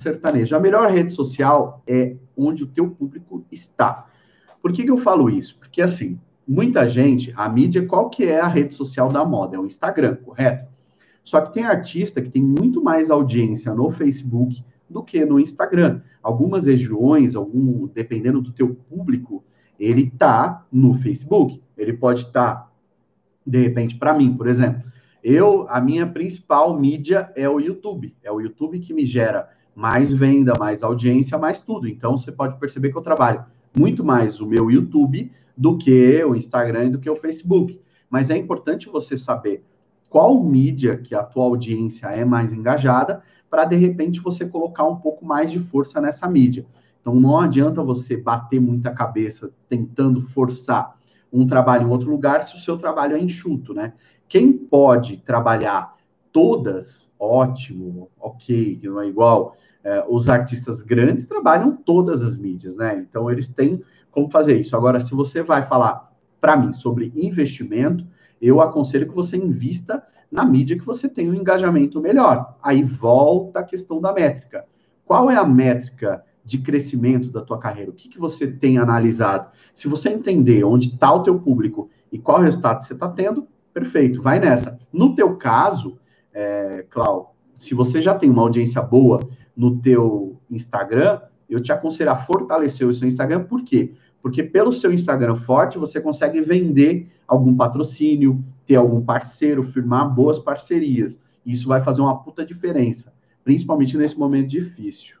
sertanejo. A melhor rede social é onde o teu público está. Por que, que eu falo isso? Porque, assim, muita gente, a mídia, qual que é a rede social da moda? É o Instagram, correto? Só que tem artista que tem muito mais audiência no Facebook do que no Instagram. Algumas regiões, algum, dependendo do teu público, ele tá no Facebook. Ele pode estar, tá, de repente, para mim, por exemplo, eu, a minha principal mídia é o YouTube. É o YouTube que me gera mais venda, mais audiência, mais tudo. Então, você pode perceber que eu trabalho muito mais o meu YouTube do que o Instagram e do que o Facebook. Mas é importante você saber qual mídia que a tua audiência é mais engajada, para de repente você colocar um pouco mais de força nessa mídia. Então não adianta você bater muita cabeça tentando forçar um trabalho em outro lugar se o seu trabalho é enxuto, né? Quem pode trabalhar todas, ótimo, ok, que não é igual. É, os artistas grandes trabalham todas as mídias, né? Então eles têm como fazer isso. Agora, se você vai falar para mim sobre investimento, eu aconselho que você invista na mídia que você tem um engajamento melhor. Aí volta a questão da métrica. Qual é a métrica de crescimento da tua carreira? O que, que você tem analisado? Se você entender onde está o teu público e qual resultado você está tendo, perfeito, vai nessa. No teu caso, é, Clau, se você já tem uma audiência boa no teu Instagram, eu te aconselho a fortalecer o seu Instagram, por quê? Porque pelo seu Instagram forte, você consegue vender algum patrocínio, ter algum parceiro, firmar boas parcerias. Isso vai fazer uma puta diferença, principalmente nesse momento difícil.